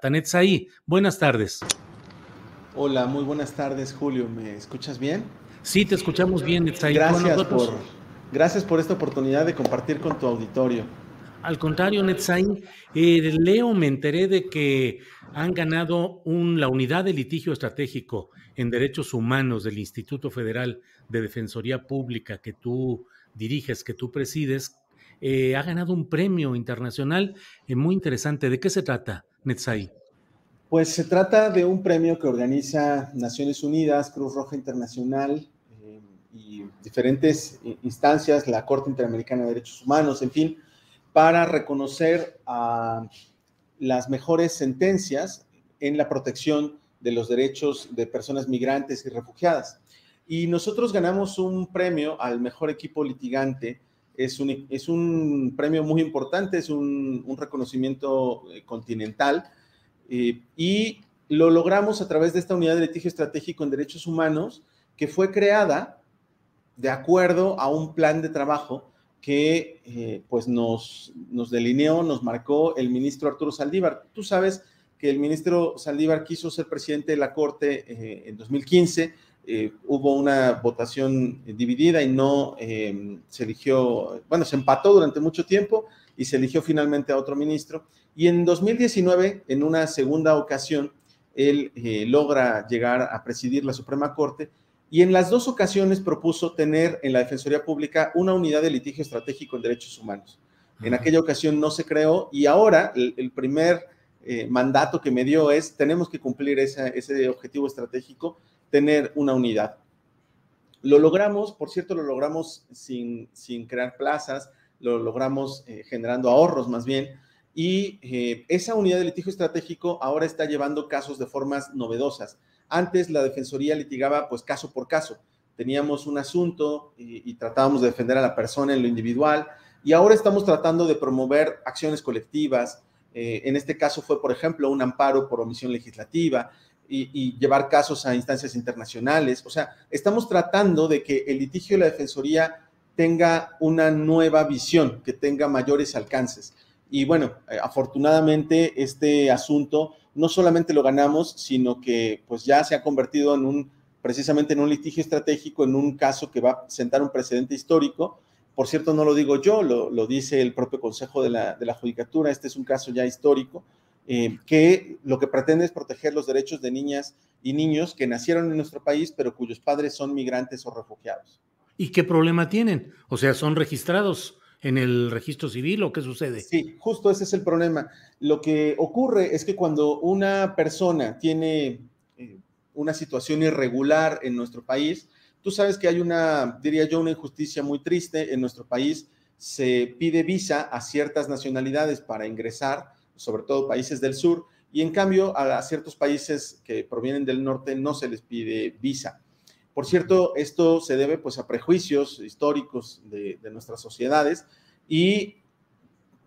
Tanetzaí, buenas tardes. Hola, muy buenas tardes, Julio. ¿Me escuchas bien? Sí, te escuchamos bien, Netzaí. Gracias por, gracias por esta oportunidad de compartir con tu auditorio. Al contrario, Netzain, eh, leo, me enteré de que han ganado un, la unidad de litigio estratégico en derechos humanos del Instituto Federal de Defensoría Pública que tú diriges, que tú presides, eh, ha ganado un premio internacional eh, muy interesante. ¿De qué se trata, Netzai? Pues se trata de un premio que organiza Naciones Unidas, Cruz Roja Internacional eh, y diferentes instancias, la Corte Interamericana de Derechos Humanos, en fin, para reconocer a las mejores sentencias en la protección de los derechos de personas migrantes y refugiadas. Y nosotros ganamos un premio al mejor equipo litigante. Es un, es un premio muy importante, es un, un reconocimiento eh, continental. Eh, y lo logramos a través de esta unidad de litigio estratégico en derechos humanos que fue creada de acuerdo a un plan de trabajo que eh, pues nos, nos delineó, nos marcó el ministro Arturo Saldívar. Tú sabes que el ministro Saldívar quiso ser presidente de la Corte en 2015, eh, hubo una votación dividida y no se eligió, bueno, se empató durante mucho tiempo y se eligió finalmente a otro ministro. Y en 2019, en una segunda ocasión, él logra llegar a presidir la Suprema Corte y en las dos ocasiones propuso tener en la Defensoría Pública una unidad de litigio estratégico en derechos humanos. En aquella ocasión no se creó y ahora el, primer eh, mandato que me dio es, tenemos que cumplir ese objetivo estratégico, tener una unidad. Lo logramos, por cierto, lo logramos sin, sin crear plazas, lo logramos eh, generando ahorros más bien, y eh, esa unidad de litigio estratégico ahora está llevando casos de formas novedosas. Antes la Defensoría litigaba pues caso por caso. Teníamos un asunto y, tratábamos de defender a la persona en lo individual y ahora estamos tratando de promover acciones colectivas. Eh, en este caso fue, por ejemplo, un amparo por omisión legislativa y, llevar casos a instancias internacionales. O sea, estamos tratando de que el litigio de la Defensoría tenga una nueva visión, que tenga mayores alcances. Y bueno, eh, afortunadamente este asunto no solamente lo ganamos, sino que pues ya se ha convertido en un, precisamente en un litigio estratégico, en un caso que va a sentar un precedente histórico. Por cierto, no lo digo yo, lo, dice el propio Consejo de la, de la, Judicatura, este es un caso ya histórico, eh, que lo que pretende es proteger los derechos de niñas y niños que nacieron en nuestro país, pero cuyos padres son migrantes o refugiados. ¿Y qué problema tienen? O sea, son registrados en el registro civil o qué sucede? Sí, justo ese es el problema. Lo que ocurre es que cuando una persona tiene eh, una situación irregular en nuestro país, tú sabes que hay una, diría yo, una injusticia muy triste en nuestro país. Se pide visa a ciertas nacionalidades para ingresar, sobre todo países del sur, y en cambio a, ciertos países que provienen del norte no se les pide visa. Por cierto, esto se debe pues a prejuicios históricos de, nuestras sociedades y,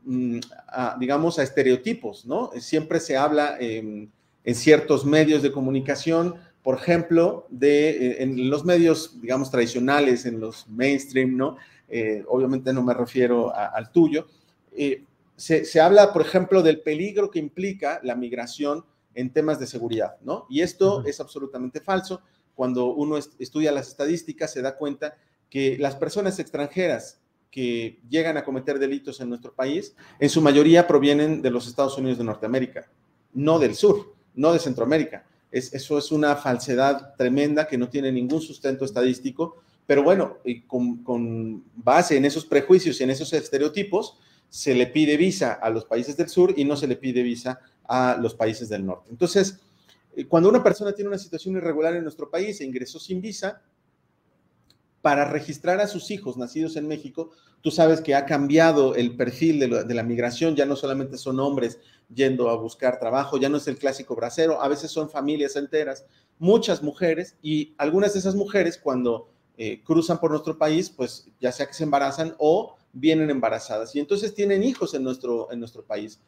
mm, digamos, a estereotipos, ¿no? Siempre se habla en, ciertos medios de comunicación, por ejemplo, de, eh, en los medios, digamos, tradicionales, en los mainstream, ¿no? Eh, obviamente no me refiero al tuyo. Eh, se, habla, por ejemplo, del peligro que implica la migración en temas de seguridad, ¿no? Y esto es absolutamente falso cuando uno estudia las estadísticas, se da cuenta que las personas extranjeras que llegan a cometer delitos en nuestro país, en su mayoría provienen de los Estados Unidos de Norteamérica, no del sur. no de Centroamérica. Es, eso es una falsedad tremenda que no tiene ningún sustento estadístico, pero bueno, y con, con base en esos prejuicios y en esos estereotipos, se le pide visa a los países del sur y no se le pide visa a los países del norte. Entonces, eh, cuando una persona tiene una situación irregular en nuestro país e ingresó sin visa, para registrar a sus hijos nacidos en México, tú sabes que ha cambiado el perfil de, la migración, ya no solamente son hombres yendo a buscar trabajo, ya no es el clásico bracero, a veces son familias enteras, muchas mujeres y algunas de esas mujeres cuando eh, cruzan por nuestro país, pues ya sea que se embarazan o vienen embarazadas y entonces tienen hijos en nuestro, en nuestro país.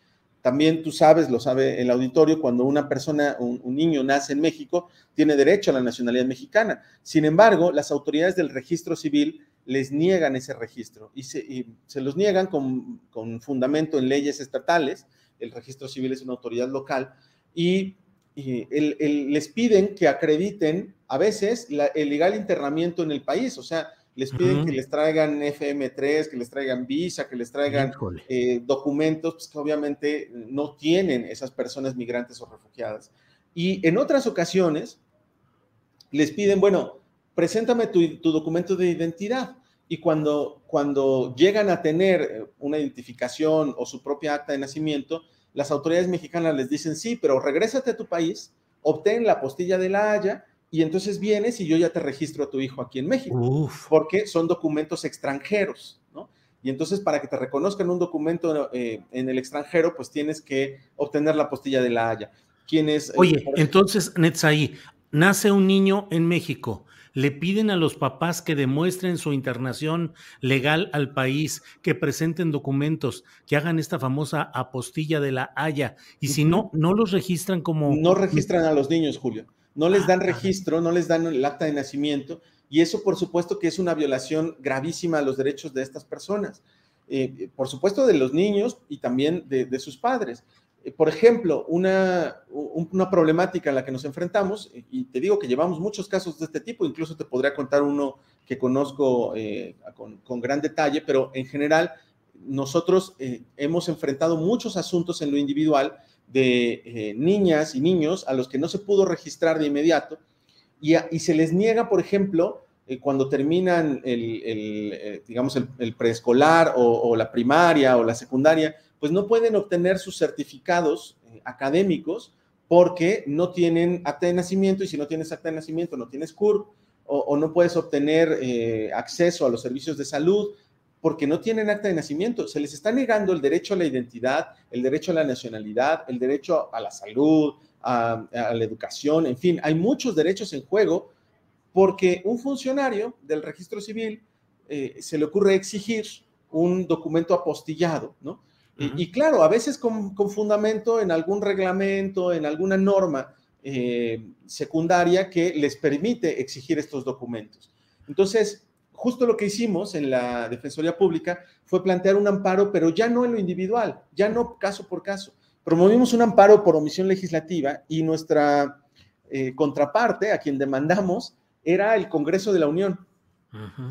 También tú sabes, lo sabe el auditorio, cuando una persona, un, niño nace en México, tiene derecho a la nacionalidad mexicana. Sin embargo, las autoridades del registro civil les niegan ese registro y se, los niegan con, fundamento en leyes estatales. El registro civil es una autoridad local y, les piden que acrediten a veces el legal internamiento en el país. O sea, les piden que les traigan FM3, que les traigan visa, que les traigan eh, documentos pues, que obviamente no tienen esas personas migrantes o refugiadas. Y en otras ocasiones les piden, bueno, preséntame tu, documento de identidad. Y cuando, cuando llegan a tener eh, una identificación o su propia acta de nacimiento, las autoridades mexicanas les dicen, sí, pero regrésate a tu país, obtén la postilla de la Haya y entonces vienes y yo ya te registro a tu hijo aquí en México, porque son documentos extranjeros, ¿no? Y entonces para que te reconozcan un documento eh, en el extranjero, pues tienes que obtener la postilla de la Haya. Quienes, eh, Oye, entonces, Netzaí, nace un niño en México, le piden a los papás que demuestren su internación legal al país, que presenten documentos, que hagan esta famosa apostilla de la Haya, y si no, no los registran como... No registran a los niños, Julio no les dan registro, no les dan el acta de nacimiento, y eso por supuesto que es una violación gravísima a los derechos de estas personas, eh, por supuesto de los niños y también de, sus padres. Eh, por ejemplo, una, una, problemática en la que nos enfrentamos, y te digo que llevamos muchos casos de este tipo, incluso te podría contar uno que conozco eh, con, con, gran detalle, pero en general nosotros hemos enfrentado muchos asuntos en lo individual de eh, niñas y niños a los que no se pudo registrar de inmediato. Y, se les niega, por ejemplo, eh, cuando terminan el, eh, digamos, el, preescolar o, la primaria o la secundaria, pues no pueden obtener sus certificados académicos porque no tienen acta de nacimiento y si no tienes acta de nacimiento no tienes CURP o, o no puedes obtener acceso a los servicios de salud porque no tienen acta de nacimiento. Se les está negando el derecho a la identidad, el derecho a la nacionalidad, el derecho a la salud, a, la educación, en fin, hay muchos derechos en juego porque un funcionario del registro civil eh, se le ocurre exigir un documento apostillado, ¿no? y, claro, a veces con, fundamento en algún reglamento, en alguna norma eh, secundaria que les permite exigir estos documentos. Entonces, justo lo que hicimos en la Defensoría Pública fue plantear un amparo, pero ya no en lo individual, ya no caso por caso. Promovimos un amparo por omisión legislativa y nuestra eh, contraparte, a quien demandamos, era el Congreso de la Unión.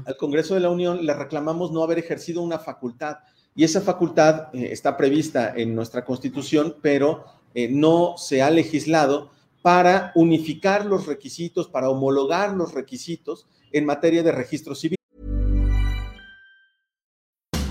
Al Congreso de la Unión le reclamamos no haber ejercido una facultad y esa facultad eh, está prevista en nuestra Constitución, pero eh, no se ha legislado para unificar los requisitos, para homologar los requisitos en materia de registro civil.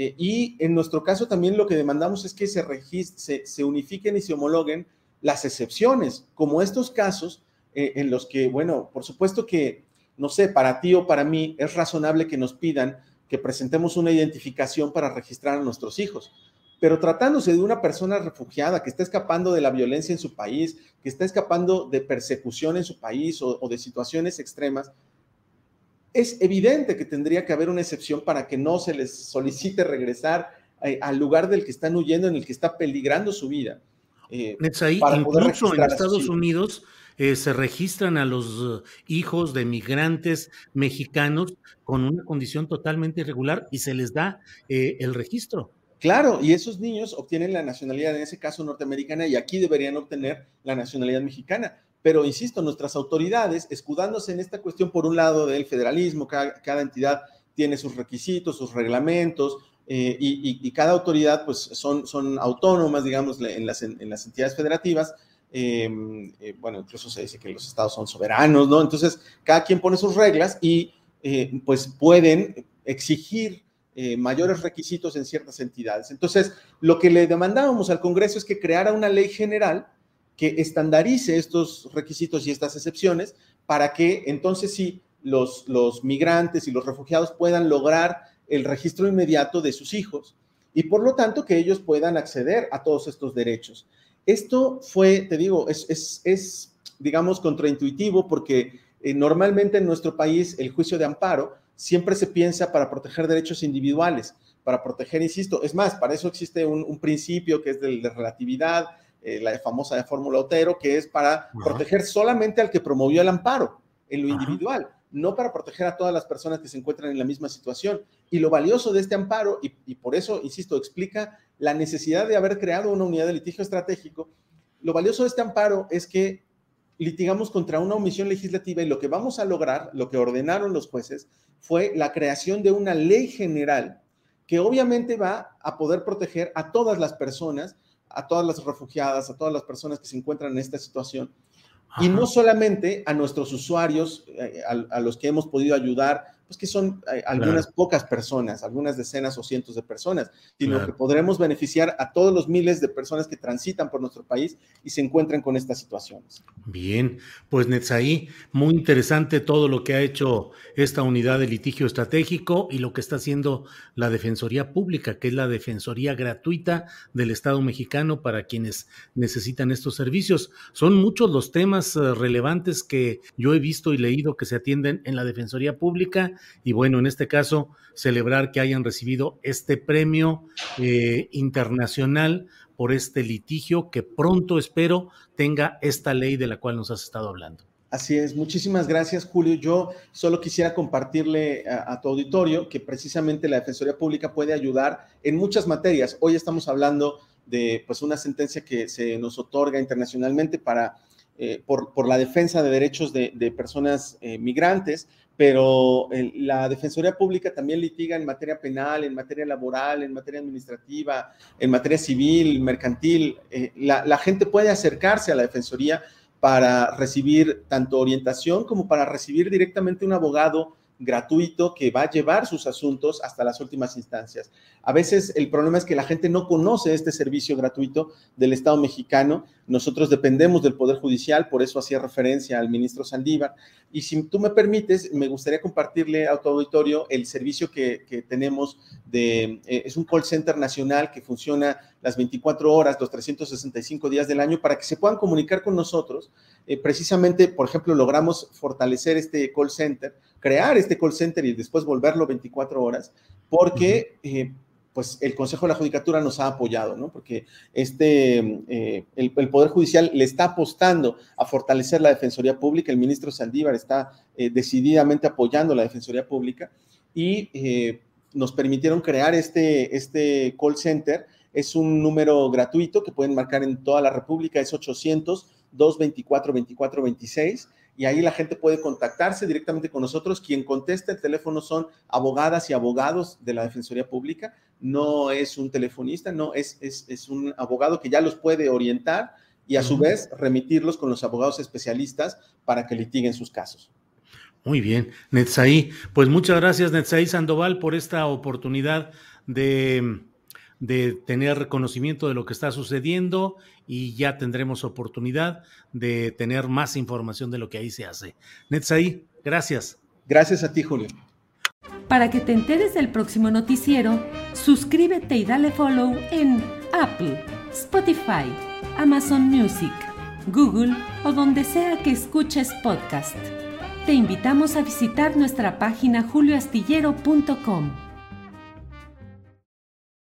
Eh, y en nuestro caso también lo que demandamos es que se, unifiquen y se homologuen las excepciones, como estos casos eh, en los que, bueno, por supuesto que, no sé, para ti o para mí es razonable que nos pidan que presentemos una identificación para registrar a nuestros hijos. Pero tratándose de una persona refugiada que está escapando de la violencia en su país, que está escapando de persecución en su país o, de situaciones extremas, es evidente que tendría que haber una excepción para que no se les solicite regresar eh, al lugar del que están huyendo, en el que está peligrando su vida. Eh, incluso en Estados Unidos eh, se registran a los hijos de migrantes mexicanos con una condición totalmente irregular y se les da el registro. Claro, y esos niños obtienen la nacionalidad, en ese caso norteamericana, y aquí deberían obtener la nacionalidad mexicana. Pero, insisto, nuestras autoridades, escudándose en esta cuestión, por un lado, del federalismo, cada, entidad tiene sus requisitos, sus reglamentos, eh, y, cada autoridad, pues, son, son autónomas, digamos, en las, en las entidades federativas. Em, eh, bueno, incluso se dice que los estados son soberanos, ¿no? Entonces, cada quien pone sus reglas y, eh, pues, pueden exigir mayores requisitos en ciertas entidades. Entonces, lo que le demandábamos al Congreso es que creara una ley general que estandarice estos requisitos y estas excepciones para que entonces sí los, los migrantes y los refugiados puedan lograr el registro inmediato de sus hijos y por lo tanto que ellos puedan acceder a todos estos derechos. Esto fue, te digo, es, es, es digamos, contraintuitivo porque eh, normalmente en nuestro país el juicio de amparo siempre se piensa para proteger derechos individuales, para proteger, insisto, es más, para eso existe un, principio que es del de relatividad, eh, la famosa de fórmula Otero, que es para proteger solamente al que promovió el amparo en lo individual, no para proteger a todas las personas que se encuentran en la misma situación. Y lo valioso de este amparo, y, y por eso, insisto, explica la necesidad de haber creado una unidad de litigio estratégico, lo valioso de este amparo es que litigamos contra una omisión legislativa y lo que vamos a lograr, lo que ordenaron los jueces, fue la creación de una ley general que obviamente va a poder proteger a todas las personas, a todas las refugiadas, a todas las personas que se encuentran en esta situación, y no solamente a nuestros usuarios, eh, a, los que hemos podido ayudar, pues que son eh, algunas pocas personas, algunas decenas o cientos de personas, sino que podremos beneficiar a todos los miles de personas que transitan por nuestro país y se encuentran con estas situaciones. Bien, pues Netzaí, muy interesante todo lo que ha hecho esta unidad de litigio estratégico y lo que está haciendo la Defensoría Pública, que es la Defensoría gratuita del Estado mexicano para quienes necesitan estos servicios. Son muchos los temas eh, relevantes que yo he visto y leído que se atienden en la Defensoría Pública y bueno, en este caso, celebrar que hayan recibido este premio eh, internacional por este litigio que pronto espero tenga esta ley de la cual nos has estado hablando. Así es, muchísimas gracias Julio. Yo solo quisiera compartirle a, tu auditorio que precisamente la Defensoría Pública puede ayudar en muchas materias. Hoy estamos hablando de pues una sentencia que se nos otorga internacionalmente para eh, por, la defensa de derechos de, personas eh, migrantes, pero la Defensoría Pública también litiga en materia penal, en materia laboral, en materia administrativa, en materia civil, mercantil. Eh, la, gente puede acercarse a la Defensoría para recibir tanto orientación como para recibir directamente un abogado gratuito que va a llevar sus asuntos hasta las últimas instancias. A veces el problema es que la gente no conoce este servicio gratuito del Estado mexicano. Nosotros dependemos del Poder Judicial, por eso hacía referencia al ministro Saldívar. Y si tú me permites, me gustaría compartirle a tu auditorio el servicio que, tenemos de, eh, es un call center nacional que funciona las 24 horas, los 365 días del año, para que se puedan comunicar con nosotros. Eh, precisamente, por ejemplo, logramos fortalecer este call center crear este call center y después volverlo 24 horas, porque eh, pues el Consejo de la Judicatura nos ha apoyado, ¿no? Porque este, eh, el, Poder Judicial le está apostando a fortalecer la Defensoría Pública, el ministro Saldívar está eh, decididamente apoyando la Defensoría Pública y nos permitieron crear este, este call center. Es un número gratuito que pueden marcar en toda la República, es 800 224 2426 y ahí la gente puede contactarse directamente con nosotros. Quien contesta el teléfono son abogadas y abogados de la Defensoría Pública, no es un telefonista, no, es, es, un abogado que ya los puede orientar y a su vez remitirlos con los abogados especialistas para que litiguen sus casos. Muy bien, Netzaí. Pues muchas gracias, Netzaí Sandoval, por esta oportunidad de, de tener conocimiento de lo que está sucediendo y ya tendremos oportunidad de tener más información de lo que ahí se hace. Netzaí, gracias. Gracias a ti, Julio. Para que te enteres del próximo noticiero, suscríbete y dale follow en Apple, Spotify, Amazon Music, Google o donde sea que escuches podcast. Te invitamos a visitar nuestra página julioastillero.com.